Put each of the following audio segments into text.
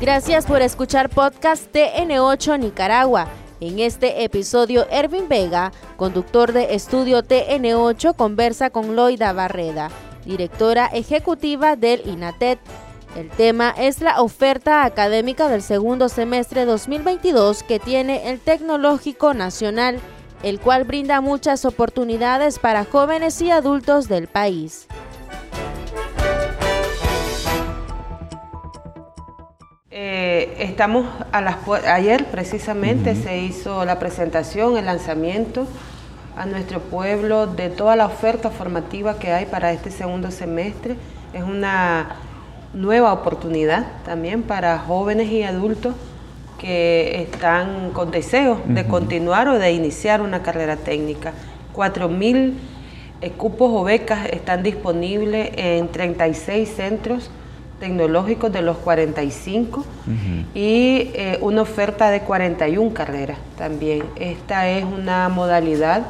Gracias por escuchar podcast TN8 Nicaragua. En este episodio, Ervin Vega, conductor de estudio TN8, conversa con Loida Barreda, directora ejecutiva del INATET. El tema es la oferta académica del segundo semestre 2022 que tiene el Tecnológico Nacional, el cual brinda muchas oportunidades para jóvenes y adultos del país. Eh, estamos a las ayer precisamente se hizo la presentación, el lanzamiento a nuestro pueblo de toda la oferta formativa que hay para este segundo semestre. Es una nueva oportunidad también para jóvenes y adultos que están con deseo de continuar o de iniciar una carrera técnica. 4.000 eh, cupos o becas están disponibles en 36 centros tecnológicos de los 45 y eh, una oferta de 41 carreras también. Esta es una modalidad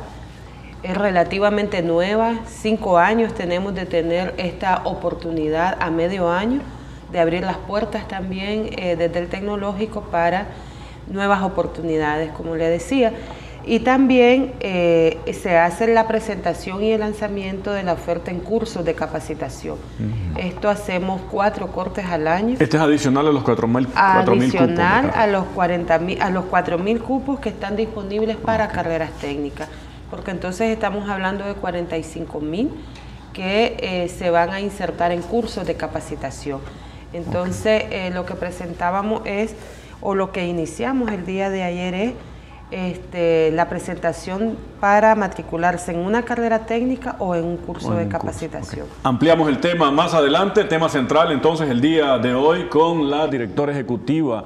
es relativamente nueva, cinco años tenemos de tener esta oportunidad a medio año de abrir las puertas también eh, desde el tecnológico para nuevas oportunidades, como le decía. Y también eh, se hace la presentación y el lanzamiento de la oferta en cursos de capacitación. Esto hacemos cuatro cortes al año. Este es adicional a los 4.000 cupos. Adicional a los, 40, a los 4.000 cupos que están disponibles para carreras técnicas. Porque entonces estamos hablando de 45.000 que eh, se van a insertar en cursos de capacitación. Entonces, eh, lo que presentábamos es, o lo que iniciamos el día de ayer es, este, la presentación para matricularse en una carrera técnica o en un curso de capacitación. Ampliamos el tema más adelante, tema central entonces el día de hoy con la directora ejecutiva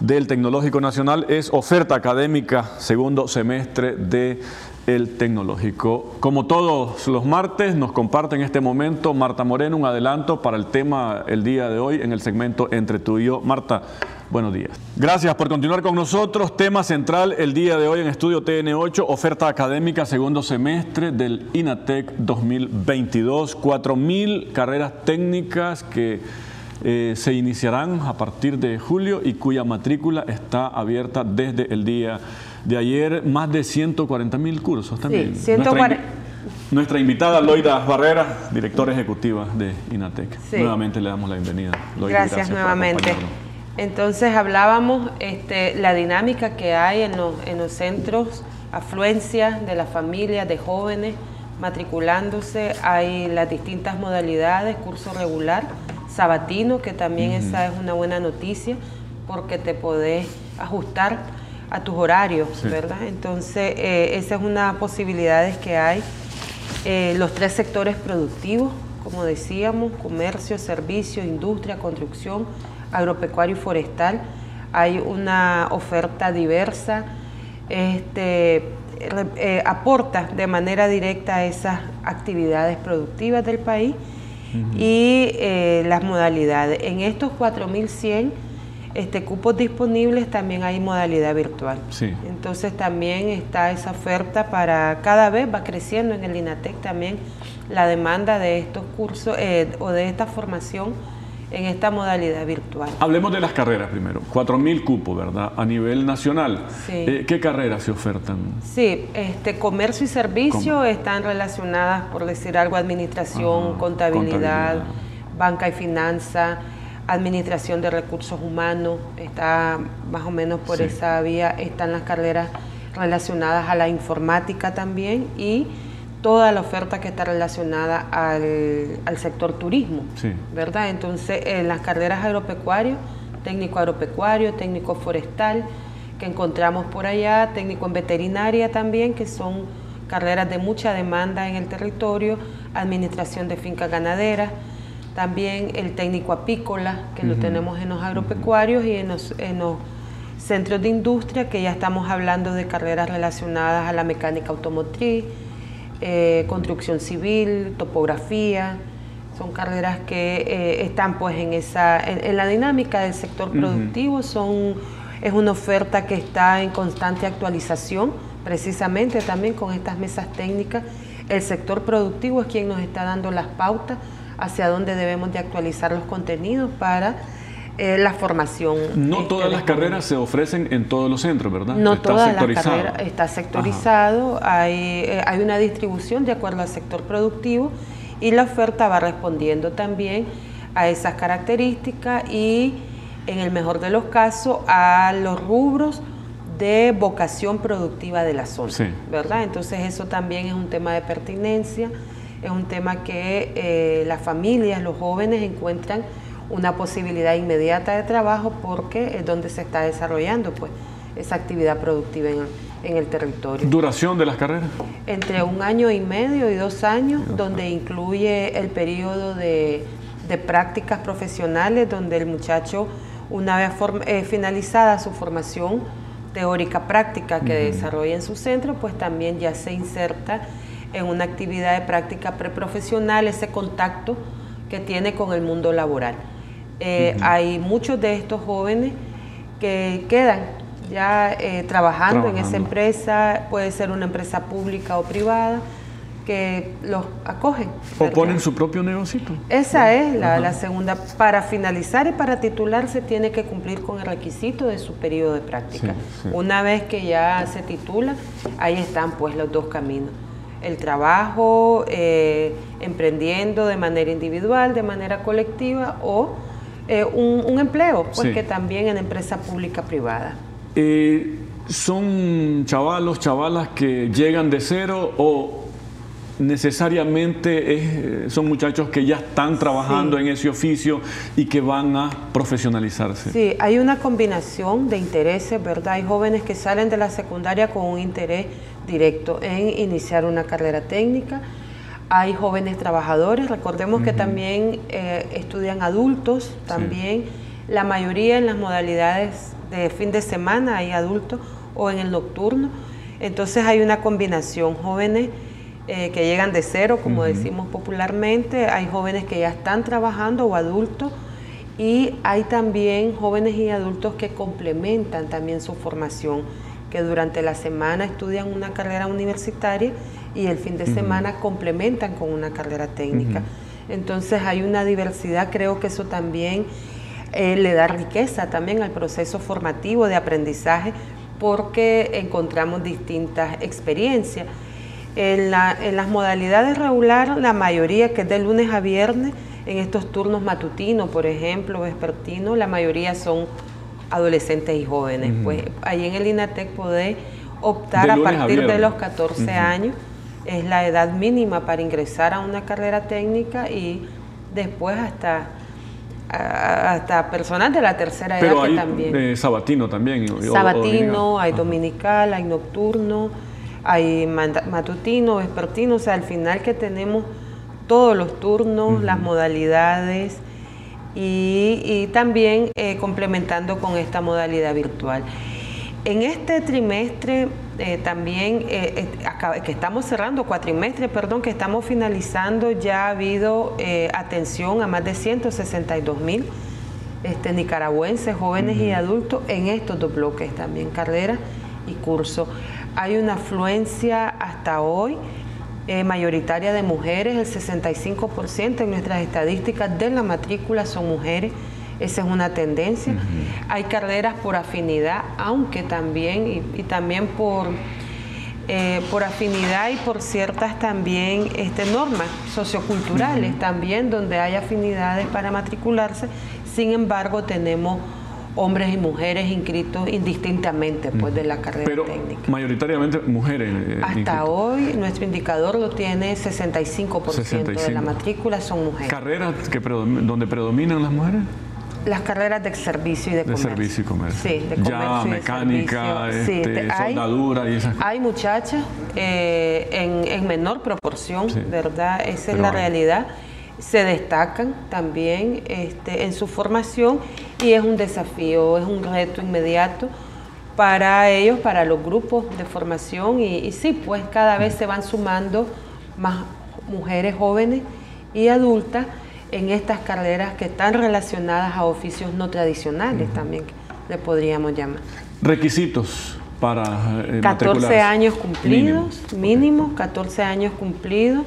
del Tecnológico Nacional es oferta académica segundo semestre de el tecnológico. Como todos los martes, nos comparte en este momento Marta Moreno un adelanto para el tema el día de hoy en el segmento Entre tú y yo. Marta, buenos días. Gracias por continuar con nosotros. Tema central el día de hoy en Estudio TN8, oferta académica segundo semestre del INATEC 2022. 4.000 carreras técnicas que eh, se iniciarán a partir de julio y cuya matrícula está abierta desde el día de ayer más de 140 mil cursos también. Sí, 140. Nuestra, invitada Loida Barrera, directora ejecutiva de INATEC. Nuevamente le damos la bienvenida. gracias, nuevamente. Entonces hablábamos este, la dinámica que hay en los, en los centros, afluencia de las familias, de jóvenes matriculándose, hay las distintas modalidades, curso regular, sabatino, que también esa es una buena noticia porque te podés ajustar a tus horarios, ¿verdad? Entonces, eh, esa es una posibilidades que hay. Eh, los tres sectores productivos, como decíamos, comercio, servicio, industria, construcción, agropecuario y forestal. Hay una oferta diversa, este, eh, aporta de manera directa a esas actividades productivas del país y las modalidades. En estos 4.100 este, cupos disponibles también hay modalidad virtual. Entonces también está esa oferta para cada vez va creciendo en el INATEC también la demanda de estos cursos eh, o de esta formación en esta modalidad virtual. Hablemos de las carreras primero. 4.000 cupos, ¿verdad? A nivel nacional. Eh, ¿Qué carreras se ofertan? Sí, este, comercio y servicio están relacionadas, por decir algo, administración, contabilidad, banca y finanza administración de recursos humanos, está más o menos por esa vía, están las carreras relacionadas a la informática también y toda la oferta que está relacionada al, sector turismo, ¿verdad? Entonces, en las carreras agropecuarios, técnico agropecuario, técnico forestal, que encontramos por allá, técnico en veterinaria también, que son carreras de mucha demanda en el territorio, administración de fincas ganaderas, también el técnico apícola, que lo tenemos en los agropecuarios y en los, centros de industria, que ya estamos hablando de carreras relacionadas a la mecánica automotriz, eh, construcción civil, topografía. Son carreras que eh, están pues en esa en, la dinámica del sector productivo, son es una oferta que está en constante actualización, precisamente también con estas mesas técnicas. El sector productivo es quien nos está dando las pautas hacia dónde debemos de actualizar los contenidos para eh, la formación. No este, todas las carreras se ofrecen en todos los centros, ¿verdad? No está todas las carreras, está sectorizado, hay, eh, hay una distribución de acuerdo al sector productivo y la oferta va respondiendo también a esas características y en el mejor de los casos a los rubros de vocación productiva de la zona, ¿verdad? Entonces eso también es un tema de pertinencia, es un tema que eh, las familias, los jóvenes encuentran una posibilidad inmediata de trabajo porque es donde se está desarrollando pues esa actividad productiva en, el territorio. ¿Duración de las carreras? Entre un año y medio y dos años, donde incluye el periodo de, prácticas profesionales, donde el muchacho, una vez eh, finalizada su formación teórica práctica que desarrolla en su centro, pues también ya se inserta en una actividad de práctica preprofesional, ese contacto que tiene con el mundo laboral. Eh, hay muchos de estos jóvenes que quedan ya eh, trabajando, en esa empresa, puede ser una empresa pública o privada, que los acogen. O ponen su propio negocio. Esa es la, segunda. Para finalizar y para titularse tiene que cumplir con el requisito de su periodo de práctica. Una vez que ya se titula, ahí están pues los dos caminos. El trabajo, eh, emprendiendo de manera individual, de manera colectiva o eh, un, empleo, pues que también en empresa pública privada. Eh, ¿Son chavalos, chavalas que llegan de cero o necesariamente son muchachos que ya están trabajando en ese oficio y que van a profesionalizarse? Sí, hay una combinación de intereses, ¿verdad? Hay jóvenes que salen de la secundaria con un interés directo en iniciar una carrera técnica hay jóvenes trabajadores, recordemos que también eh, estudian adultos, también. La mayoría en las modalidades de fin de semana hay adultos o en el nocturno. Entonces hay una combinación, jóvenes eh, que llegan de cero, como decimos popularmente, hay jóvenes que ya están trabajando o adultos y hay también jóvenes y adultos que complementan también su formación, que durante la semana estudian una carrera universitaria y el fin de semana complementan con una carrera técnica. Entonces hay una diversidad, creo que eso también eh, le da riqueza también al proceso formativo de aprendizaje porque encontramos distintas experiencias. En, las modalidades regular, la mayoría que es de lunes a viernes, en estos turnos matutinos, por ejemplo, vespertinos, la mayoría son adolescentes y jóvenes. Pues ahí en el INATEC podés optar a partir de los 14 años es la edad mínima para ingresar a una carrera técnica y después hasta hasta personas de la tercera edad que también. Eh, sabatino también. Sabatino, hay dominical, hay nocturno, hay matutino, vespertino, o sea, al final que tenemos todos los turnos, las modalidades y, también eh, complementando con esta modalidad virtual. En este trimestre eh, también, eh, eh, que estamos cerrando, cuatrimestre, perdón, que estamos finalizando, ya ha habido atención a más de 162 mil este, nicaragüenses, jóvenes y adultos en estos dos bloques también, carrera y curso. Hay una afluencia hasta hoy mayoritaria de mujeres, el 65% en nuestras estadísticas de la matrícula son mujeres. Esa es una tendencia. Hay carreras por afinidad, aunque también, y, también por, eh, por afinidad y por ciertas también este, normas socioculturales también, donde hay afinidades para matricularse. Sin embargo, tenemos hombres y mujeres inscritos indistintamente pues, de la carrera Pero técnica. Mayoritariamente mujeres. Eh, Hasta hoy nuestro indicador lo tiene 65%, de la matrícula son mujeres. ¿Carreras que donde predominan las mujeres? Las carreras de servicio y de, comercio. De servicio y comercio. Sí, de comercio. Ya, mecánica, este, soldadura y esas Hay muchachas eh, en, menor proporción, ¿verdad? Esa es la realidad. Se destacan también este, en su formación y es un desafío, es un reto inmediato para ellos, para los grupos de formación y, y sí, pues cada vez se van sumando más mujeres jóvenes y adultas en estas carreras que están relacionadas a oficios no tradicionales también, le podríamos llamar. Requisitos para... Eh, 14 años cumplidos, mínimo, 14 años cumplidos,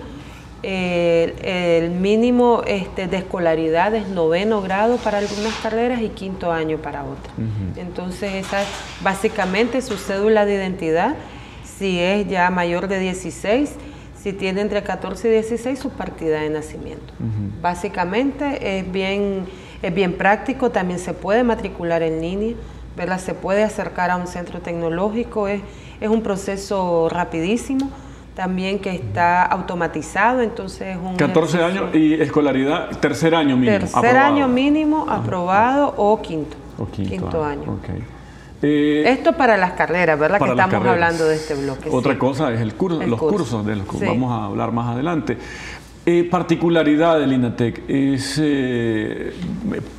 el mínimo este, de escolaridad es noveno grado para algunas carreras y quinto año para otras. Entonces, esa es básicamente su cédula de identidad. Si es ya mayor de 16, si tiene entre 14 y 16, su partida de nacimiento. Básicamente es bien, es bien práctico, también se puede matricular en línea, ¿verdad? se puede acercar a un centro tecnológico, es, es un proceso rapidísimo también que está automatizado, entonces un 14 años y escolaridad, tercer año mínimo. Tercer año mínimo aprobado o quinto. O quinto, año. Eh, Esto para las carreras, ¿verdad? Que estamos hablando de este bloque. Otra cosa es el curso, los cursos de los que vamos a hablar más adelante. Eh, particularidad del INATEC es eh,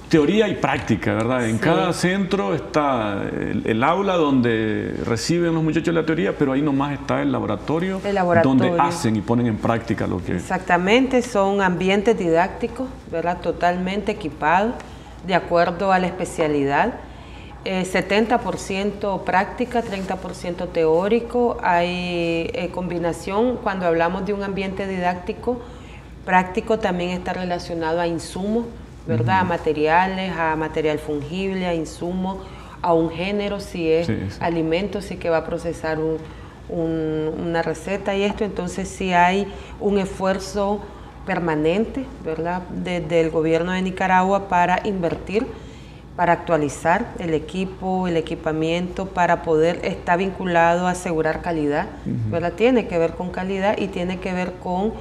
teoría y práctica, ¿verdad? En cada centro está el, aula donde reciben los muchachos la teoría, pero ahí nomás está el laboratorio, donde hacen y ponen en práctica lo que... Exactamente, son ambientes didácticos, ¿verdad? Totalmente equipados, de acuerdo a la especialidad. 70% eh, práctica, 30% teórico. Hay combinación cuando hablamos de un ambiente didáctico práctico también está relacionado a insumos, ¿verdad? A materiales, a material fungible, a insumos, a un género, si es alimento, si que va a procesar una receta y esto, entonces si hay un esfuerzo permanente, ¿verdad? Desde el gobierno de Nicaragua para invertir, para actualizar el equipo, el equipamiento, para poder estar vinculado a asegurar calidad, ¿verdad? Tiene que ver con calidad y tiene que ver con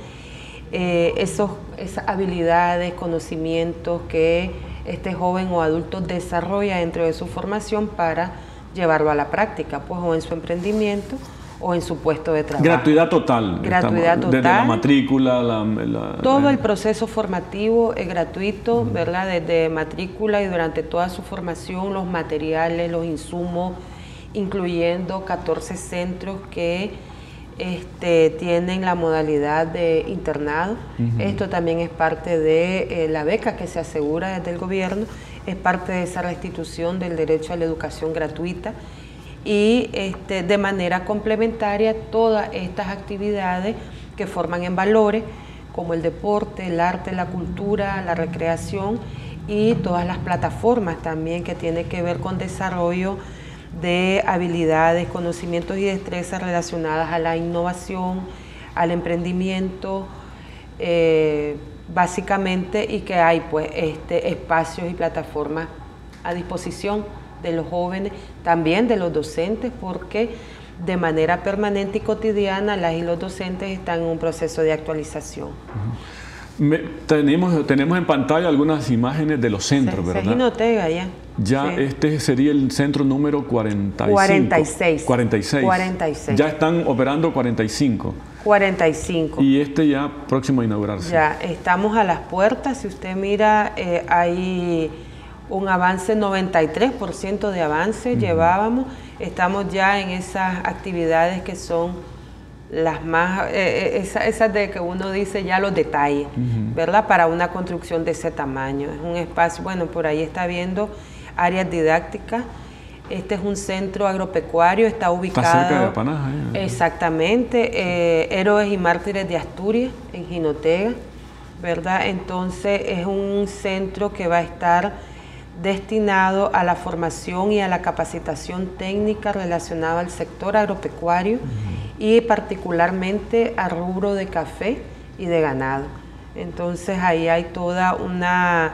eh, esos, esas habilidades, conocimientos que este joven o adulto desarrolla dentro de su formación para llevarlo a la práctica, pues o en su emprendimiento o en su puesto de trabajo. Gratuidad total. Gratuidad total. Desde la matrícula, la, todo el proceso formativo es gratuito, ¿verdad? Desde matrícula y durante toda su formación, los materiales, los insumos, incluyendo 14 centros que este, tienen la modalidad de internado. Esto también es parte de eh, la beca que se asegura desde el gobierno, es parte de esa restitución del derecho a la educación gratuita y este, de manera complementaria todas estas actividades que forman en valores como el deporte, el arte, la cultura, la recreación y todas las plataformas también que tienen que ver con desarrollo de habilidades, conocimientos y destrezas relacionadas a la innovación, al emprendimiento, eh, básicamente, y que hay pues este, espacios y plataformas a disposición de los jóvenes, también de los docentes, porque de manera permanente y cotidiana las y los docentes están en un proceso de actualización tenemos, tenemos en pantalla algunas imágenes de los centros, ¿verdad? Ginotega ya. Ya este sería el centro número 45. 46. 46. 46. Ya están operando 45. 45. Y este ya próximo a inaugurarse. Ya, estamos a las puertas. Si usted mira, eh, hay un avance, 93% de avance llevábamos. Estamos ya en esas actividades que son las más, eh, eh, esas de que uno dice ya los detalles, ¿verdad? Para una construcción de ese tamaño. Es un espacio, bueno, por ahí está viendo áreas didácticas. Este es un centro agropecuario, está ubicado. Está cerca de Panaja. Exactamente. Eh, Héroes y Mártires de Asturias, en Jinotega, ¿verdad? Entonces es un centro que va a estar destinado a la formación y a la capacitación técnica relacionada al sector agropecuario y particularmente al rubro de café y de ganado. Entonces ahí hay toda una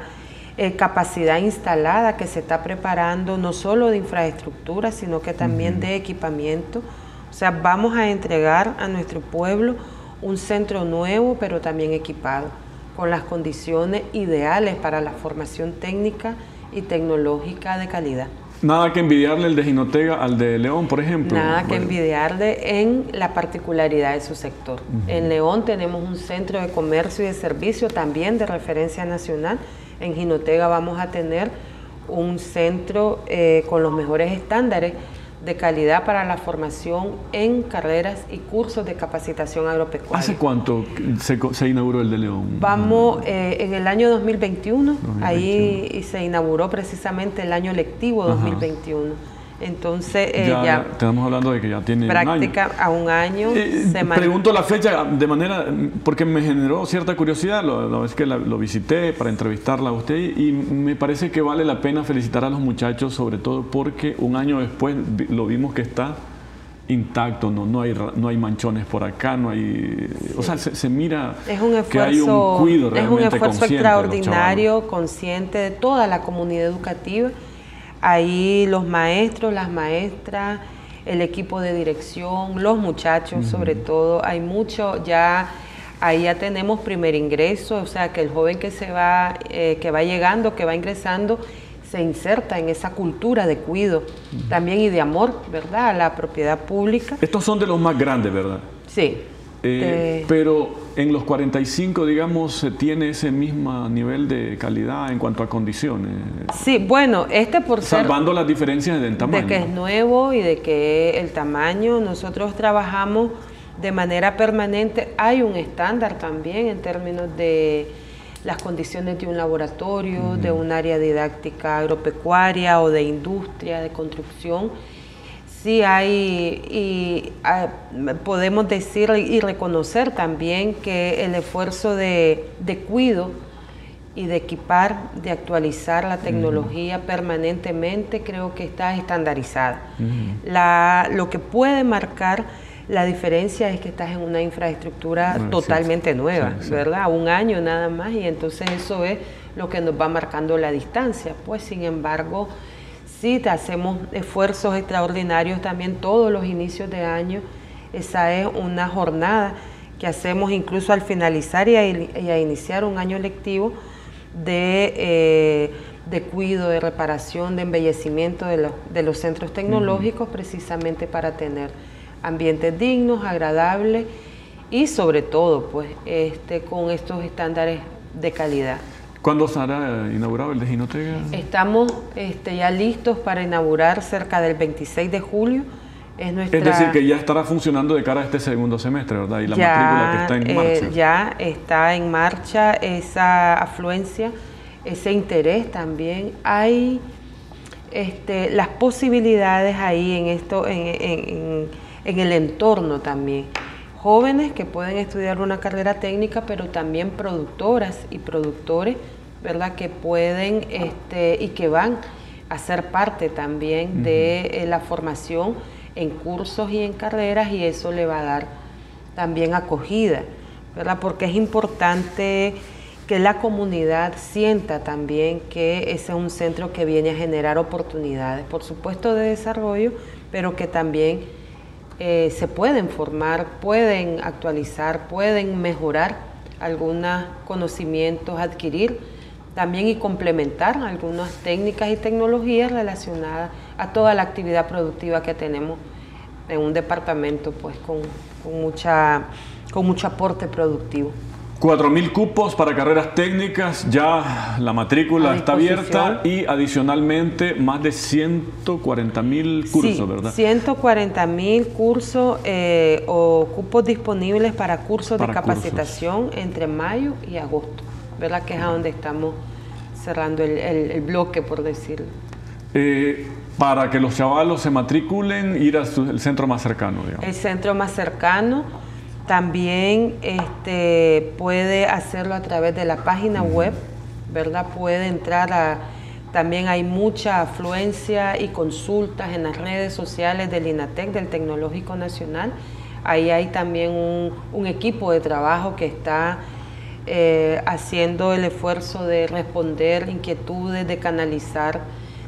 eh, capacidad instalada que se está preparando no solo de infraestructura, sino que también de equipamiento. O sea, vamos a entregar a nuestro pueblo un centro nuevo, pero también equipado, con las condiciones ideales para la formación técnica y tecnológica de calidad. Nada que envidiarle el de Ginotega al de León, por ejemplo. Nada que envidiarle en la particularidad de su sector. En León tenemos un centro de comercio y de servicio también de referencia nacional. En Ginotega vamos a tener un centro eh, con los mejores estándares de calidad para la formación en carreras y cursos de capacitación agropecuaria. ¿Hace cuánto se, inauguró el de León? Vamos eh, en el año 2021, ahí se inauguró precisamente el año lectivo 2021. Entonces, eh, ya, estamos hablando de que ya tiene práctica a un año. Eh, pregunto la fecha de manera, porque me generó cierta curiosidad la, vez que lo visité para entrevistarla a usted y me parece que vale la pena felicitar a los muchachos, sobre todo porque un año después lo vimos que está intacto, no, no, hay, no hay manchones por acá, no hay... O sea, se, mira es un esfuerzo, que hay un cuido realmente Es un esfuerzo extraordinario, consciente de toda la comunidad educativa Ahí los maestros, las maestras, el equipo de dirección, los muchachos sobre todo, hay mucho ya ahí ya tenemos primer ingreso, o sea que el joven que se va, eh, que va llegando, que va ingresando, se inserta en esa cultura de cuido también y de amor, ¿verdad? A la propiedad pública. Estos son de los más grandes, ¿verdad? Sí. Eh, pero en los 45, digamos, se tiene ese mismo nivel de calidad en cuanto a condiciones. Sí, bueno, este por Salvando las diferencias del tamaño. De que es nuevo y de que el tamaño, nosotros trabajamos de manera permanente. Hay un estándar también en términos de las condiciones de un laboratorio, de un área didáctica agropecuaria o de industria, de construcción sí hay, y ah, podemos decir y reconocer también que el esfuerzo de, cuido y de equipar, de actualizar la tecnología permanentemente, creo que está estandarizada. lo que puede marcar la diferencia es que estás en una infraestructura totalmente nueva, ¿verdad? Un año nada más, y entonces eso es lo que nos va marcando la distancia. Pues, sin embargo, Sí, hacemos esfuerzos extraordinarios también todos los inicios de año. Esa es una jornada que hacemos incluso al finalizar y a, iniciar un año lectivo de, eh, de, cuido, de reparación, de embellecimiento de, los centros tecnológicos, precisamente para tener ambientes dignos, agradables y sobre todo pues este, con estos estándares de calidad. ¿Cuándo será inaugurado el de Ginoteca? Estamos este, ya listos para inaugurar cerca del 26 de julio. Es, nuestra... es decir, que ya estará funcionando de cara a este segundo semestre, ¿verdad? Y la matrícula que está en eh, marcha. ya está en marcha esa afluencia, ese interés también. Hay este, las posibilidades ahí en esto, en, en el entorno también jóvenes que pueden estudiar una carrera técnica, pero también productoras y productores ¿verdad? que pueden este, y que van a ser parte también de eh, la formación en cursos y en carreras y eso le va a dar también acogida, ¿verdad? porque es importante que la comunidad sienta también que ese es un centro que viene a generar oportunidades, por supuesto de desarrollo, pero que también eh, se pueden formar, pueden actualizar, pueden mejorar algunos conocimientos, adquirir también y complementar algunas técnicas y tecnologías relacionadas a toda la actividad productiva que tenemos en un departamento pues con, mucha, con mucho aporte productivo. 4.000 cupos para carreras técnicas, ya la matrícula está abierta y adicionalmente más de 140.000 cursos, sí, ¿verdad? 140.000 cursos eh, o cupos disponibles para cursos de capacitación entre mayo y agosto. ¿Verdad? Que es a donde estamos cerrando el, bloque, por decirlo. Eh, para que los chavalos se matriculen, ir al centro más cercano, digamos. El centro más cercano. También este, puede hacerlo a través de la página web, ¿verdad? Puede entrar a... También hay mucha afluencia y consultas en las redes sociales del INATEC, del Tecnológico Nacional. Ahí hay también un, un equipo de trabajo que está eh, haciendo el esfuerzo de responder inquietudes, de canalizar.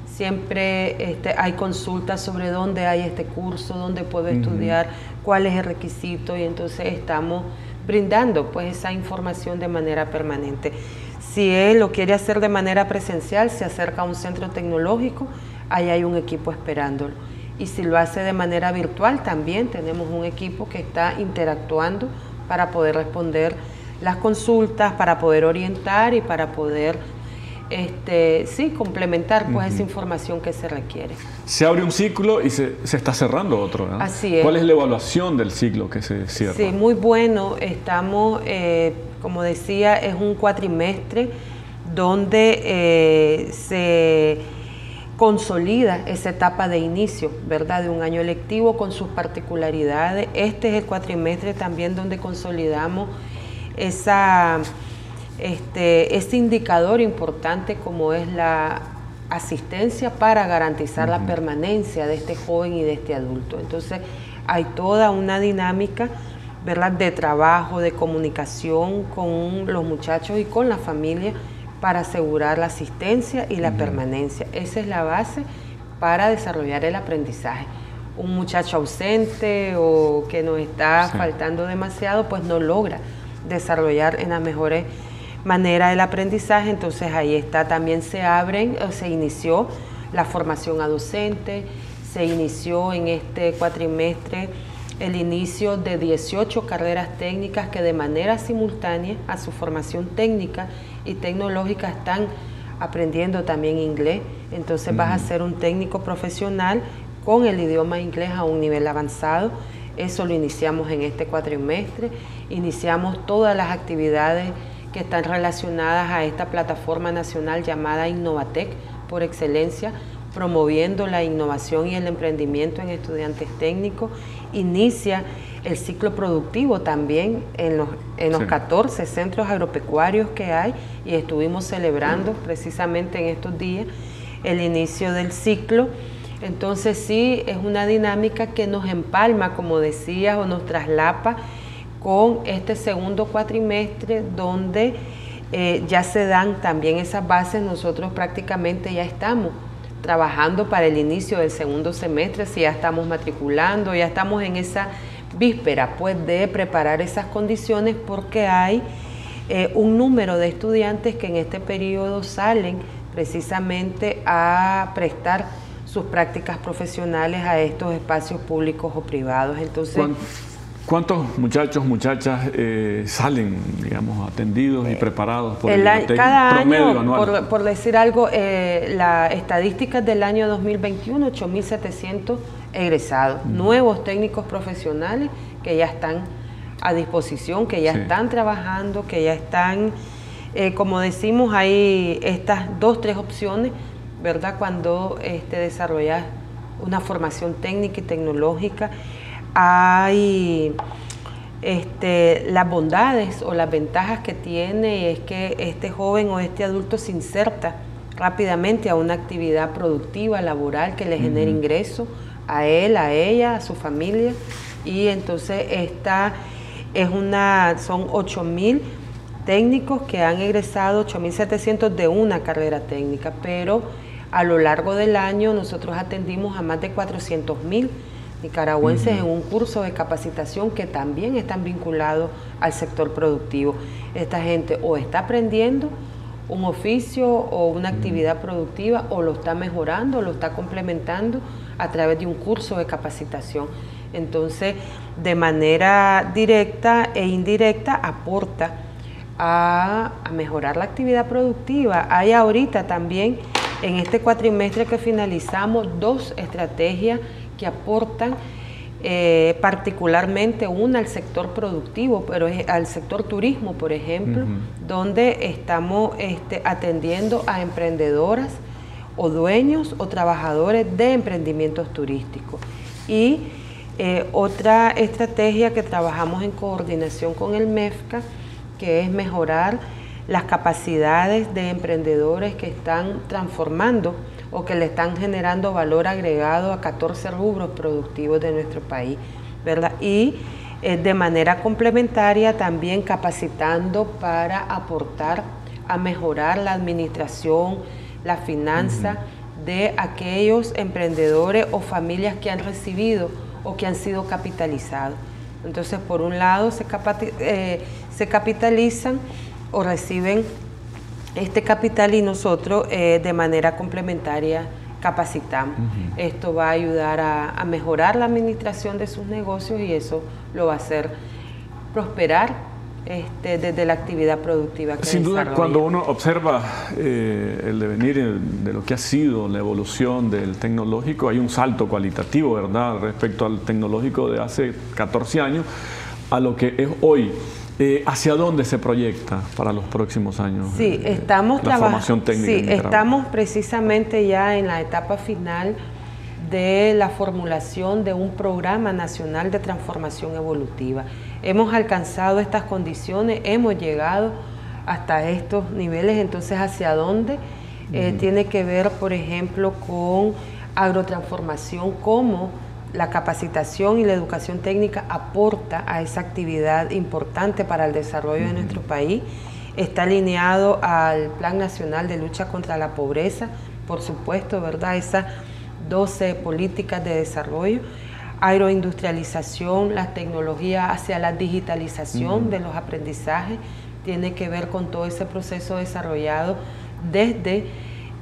Siempre este, hay consultas sobre dónde hay este curso, dónde puedo estudiar, cuál es el requisito y entonces estamos brindando pues esa información de manera permanente. Si él lo quiere hacer de manera presencial, se acerca a un centro tecnológico, ahí hay un equipo esperándolo. Y si lo hace de manera virtual, también tenemos un equipo que está interactuando para poder responder las consultas, para poder orientar y para poder este, sí, complementar pues esa información que se requiere. Se abre un ciclo y se, está cerrando otro. Así es. ¿Cuál es la evaluación del ciclo que se cierra? Sí, muy bueno. Estamos, eh, como decía, es un cuatrimestre donde eh, se consolida esa etapa de inicio, ¿verdad? De un año lectivo con sus particularidades. Este es el cuatrimestre también donde consolidamos esa, este, este indicador importante como es la asistencia para garantizar la permanencia de este joven y de este adulto. Entonces hay toda una dinámica ¿verdad? de trabajo, de comunicación con los muchachos y con la familia para asegurar la asistencia y la permanencia. Esa es la base para desarrollar el aprendizaje. Un muchacho ausente o que nos está faltando demasiado, pues no logra desarrollar en las mejores maneras el aprendizaje. Entonces ahí está, también se abren, se inició la formación a docente, se inició en este cuatrimestre el inicio de 18 carreras técnicas que de manera simultánea a su formación técnica y tecnológica están aprendiendo también inglés. Entonces vas a ser un técnico profesional con el idioma inglés a un nivel avanzado. Eso lo iniciamos en este cuatrimestre. Iniciamos todas las actividades que están relacionadas a esta plataforma nacional llamada Innovatec por excelencia, promoviendo la innovación y el emprendimiento en estudiantes técnicos. Inicia el ciclo productivo también en los, en los 14 centros agropecuarios que hay y estuvimos celebrando precisamente en estos días el inicio del ciclo. Entonces sí, es una dinámica que nos empalma, como decías, o nos traslapa con este segundo cuatrimestre donde eh, ya se dan también esas bases, nosotros prácticamente ya estamos trabajando para el inicio del segundo semestre, si ya estamos matriculando, ya estamos en esa víspera pues de preparar esas condiciones porque hay eh, un número de estudiantes que en este periodo salen precisamente a prestar sus prácticas profesionales a estos espacios públicos o privados. Entonces, ¿Cuántos muchachos, muchachas eh, salen, digamos, atendidos y preparados por el, cada año, por, por, decir algo, eh, la estadística del año 2021, 8.700 egresados, nuevos técnicos profesionales que ya están a disposición, que ya están trabajando, que ya están, eh, como decimos, hay estas dos, tres opciones, ¿verdad? Cuando este, desarrollas una formación técnica y tecnológica hay este, las bondades o las ventajas que tiene es que este joven o este adulto se inserta rápidamente a una actividad productiva, laboral, que le genere ingreso a él, a ella, a su familia. Y entonces esta es una, son 8 mil técnicos que han egresado, 8.700 de una carrera técnica, pero a lo largo del año nosotros atendimos a más de 400 mil nicaragüenses en un curso de capacitación que también están vinculados al sector productivo. Esta gente o está aprendiendo un oficio o una actividad productiva o lo está mejorando, o lo está complementando a través de un curso de capacitación. Entonces, de manera directa e indirecta aporta a, a mejorar la actividad productiva. Hay ahorita también en este cuatrimestre que finalizamos dos estrategias que aportan eh, particularmente una al sector productivo, pero al sector turismo, por ejemplo, donde estamos este, atendiendo a emprendedoras o dueños o trabajadores de emprendimientos turísticos. Y eh, otra estrategia que trabajamos en coordinación con el MEFCA, que es mejorar las capacidades de emprendedores que están transformando o que le están generando valor agregado a 14 rubros productivos de nuestro país, ¿verdad? Y eh, de manera complementaria también capacitando para aportar a mejorar la administración, la finanza de aquellos emprendedores o familias que han recibido o que han sido capitalizados. Entonces, por un lado, se, eh, se capitalizan o reciben este capital y nosotros eh, de manera complementaria capacitamos. Esto va a ayudar a, mejorar la administración de sus negocios y eso lo va a hacer prosperar este, desde la actividad productiva. Que Sin duda, cuando uno observa eh, el devenir de lo que ha sido la evolución del tecnológico, hay un salto cualitativo, ¿verdad?, respecto al tecnológico de hace 14 años a lo que es hoy. Eh, ¿Hacia dónde se proyecta para los próximos años? Sí, eh, estamos la formación técnica. Sí, estamos precisamente ya en la etapa final de la formulación de un programa nacional de transformación evolutiva. Hemos alcanzado estas condiciones, hemos llegado hasta estos niveles, entonces hacia dónde eh, tiene que ver, por ejemplo, con agrotransformación, cómo la capacitación y la educación técnica aporta a esa actividad importante para el desarrollo de nuestro país. Está alineado al Plan Nacional de Lucha contra la Pobreza, por supuesto, ¿verdad? Esas 12 políticas de desarrollo, agroindustrialización, la tecnología hacia la digitalización de los aprendizajes, tiene que ver con todo ese proceso desarrollado desde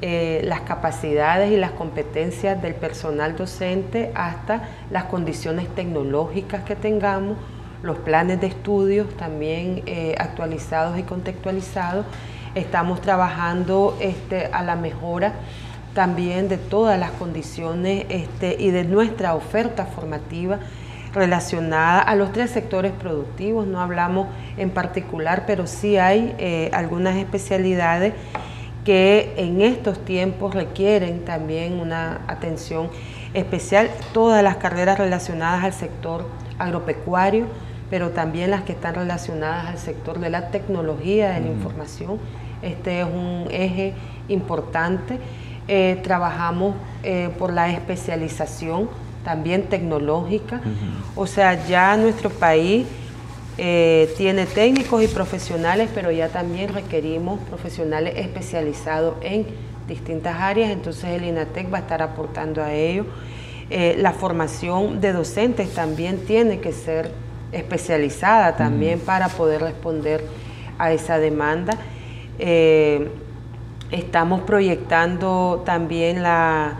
eh, las capacidades y las competencias del personal docente hasta las condiciones tecnológicas que tengamos, los planes de estudios también eh, actualizados y contextualizados. Estamos trabajando este, a la mejora también de todas las condiciones este, y de nuestra oferta formativa relacionada a los tres sectores productivos. No hablamos en particular, pero sí hay eh, algunas especialidades que en estos tiempos requieren también una atención especial, todas las carreras relacionadas al sector agropecuario, pero también las que están relacionadas al sector de la tecnología de la información. Este es un eje importante. Eh, trabajamos eh, por la especialización también tecnológica. O sea, ya nuestro país eh, tiene técnicos y profesionales, pero ya también requerimos profesionales especializados en distintas áreas, entonces el INATEC va a estar aportando a ello. Eh, la formación de docentes también tiene que ser especializada también para poder responder a esa demanda. Eh, estamos proyectando también la,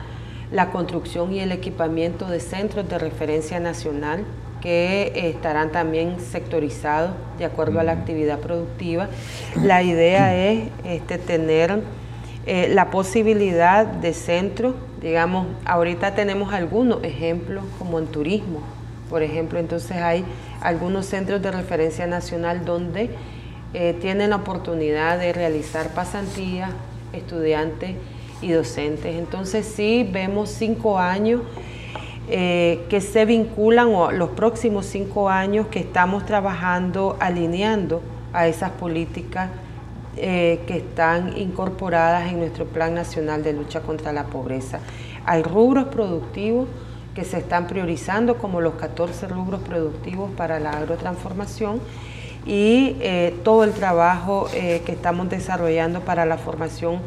la construcción y el equipamiento de centros de referencia nacional que estarán también sectorizados de acuerdo a la actividad productiva. La idea es este, tener eh, la posibilidad de centros, digamos, ahorita tenemos algunos ejemplos como en turismo, por ejemplo, entonces hay algunos centros de referencia nacional donde eh, tienen la oportunidad de realizar pasantías, estudiantes y docentes. Entonces sí vemos cinco años eh, que se vinculan o los próximos cinco años que estamos trabajando alineando a esas políticas eh, que están incorporadas en nuestro Plan Nacional de Lucha contra la Pobreza. Hay rubros productivos que se están priorizando como los 14 rubros productivos para la agrotransformación y eh, todo el trabajo que estamos desarrollando para la formación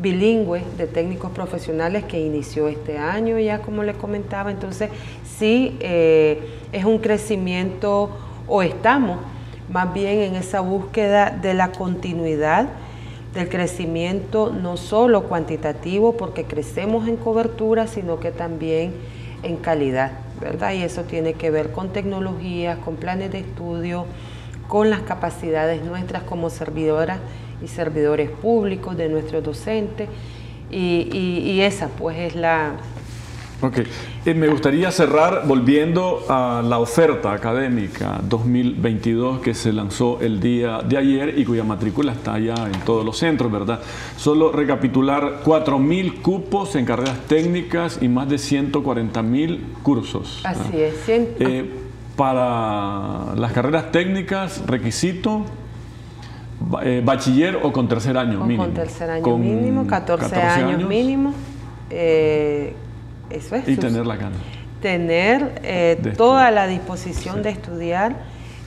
bilingüe de técnicos profesionales que inició este año, ya como le comentaba. Entonces, sí eh, es un crecimiento, o estamos más bien en esa búsqueda de la continuidad del crecimiento, no solo cuantitativo, porque crecemos en cobertura, sino que también en calidad, ¿verdad? Y eso tiene que ver con tecnologías, con planes de estudio, con las capacidades nuestras como servidoras y servidores públicos, de nuestros docentes, y, esa pues es la... Ok, eh, me gustaría cerrar volviendo a la oferta académica 2022 que se lanzó el día de ayer y cuya matrícula está ya en todos los centros, ¿verdad? Solo recapitular 4.000 cupos en carreras técnicas y más de 140.000 cursos. Así es. Eh, para las carreras técnicas, requisito eh, bachiller o con tercer año mínimo. Con tercer año mínimo, 14, años, mínimo. Eh, eso es. Y tener la gana. Tener eh, toda la disposición de estudiar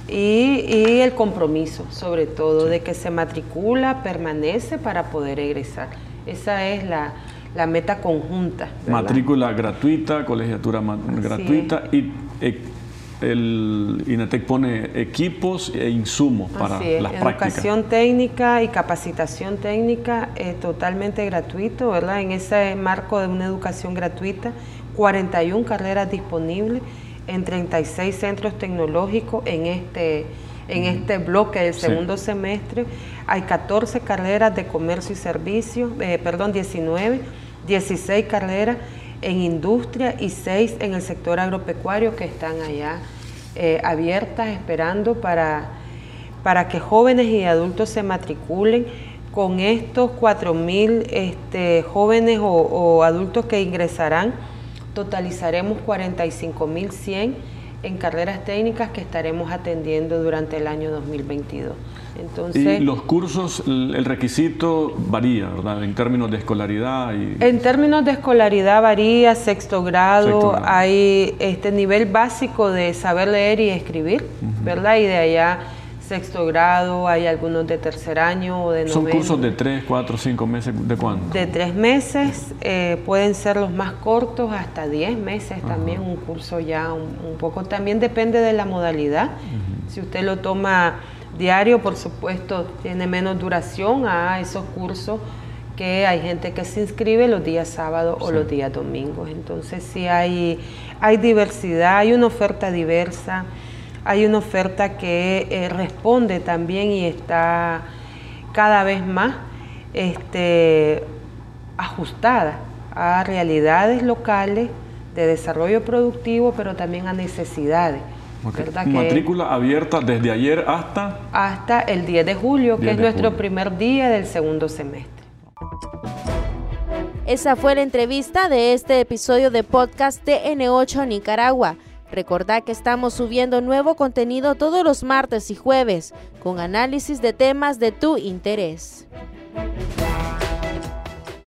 y, el compromiso, sobre todo, de que se matricula, permanece para poder egresar. Esa es la, meta conjunta. Matrícula gratuita, colegiatura gratuita y el INETEC pone equipos e insumos para las prácticas. Educación técnica y capacitación técnica es totalmente gratuito, ¿verdad? En ese marco de una educación gratuita, 41 carreras disponibles en 36 centros tecnológicos en este, en este bloque del segundo semestre. Hay 14 carreras de comercio y servicios, eh, perdón, 19, 16 carreras en industria y seis en el sector agropecuario que están allá eh, abiertas esperando para, para que jóvenes y adultos se matriculen. Con estos 4.000 este, jóvenes o, adultos que ingresarán, totalizaremos 45.100 en carreras técnicas que estaremos atendiendo durante el año 2022. Entonces, y los cursos, el requisito varía, ¿verdad? En términos de escolaridad. Y... En términos de escolaridad varía, sexto grado, hay este nivel básico de saber leer y escribir, ¿verdad? Y de allá sexto grado, hay algunos de tercer año o de noveno. ¿Son cursos de tres, cuatro, cinco meses? ¿De cuándo? De tres meses, eh, pueden ser los más cortos, hasta diez meses también, un curso ya un, poco, también depende de la modalidad. Si usted lo toma diario, por supuesto, tiene menos duración a esos cursos que hay gente que se inscribe los días sábados o los días domingos. Entonces sí hay, hay diversidad, hay una oferta diversa hay una oferta que eh, responde también y está cada vez más este, ajustada a realidades locales de desarrollo productivo, pero también a necesidades. Matrícula abierta desde ayer hasta... Hasta el 10 de julio, que es nuestro primer día del segundo semestre. Esa fue la entrevista de este episodio de podcast TN8 Nicaragua. Recordá que estamos subiendo nuevo contenido todos los martes y jueves con análisis de temas de tu interés.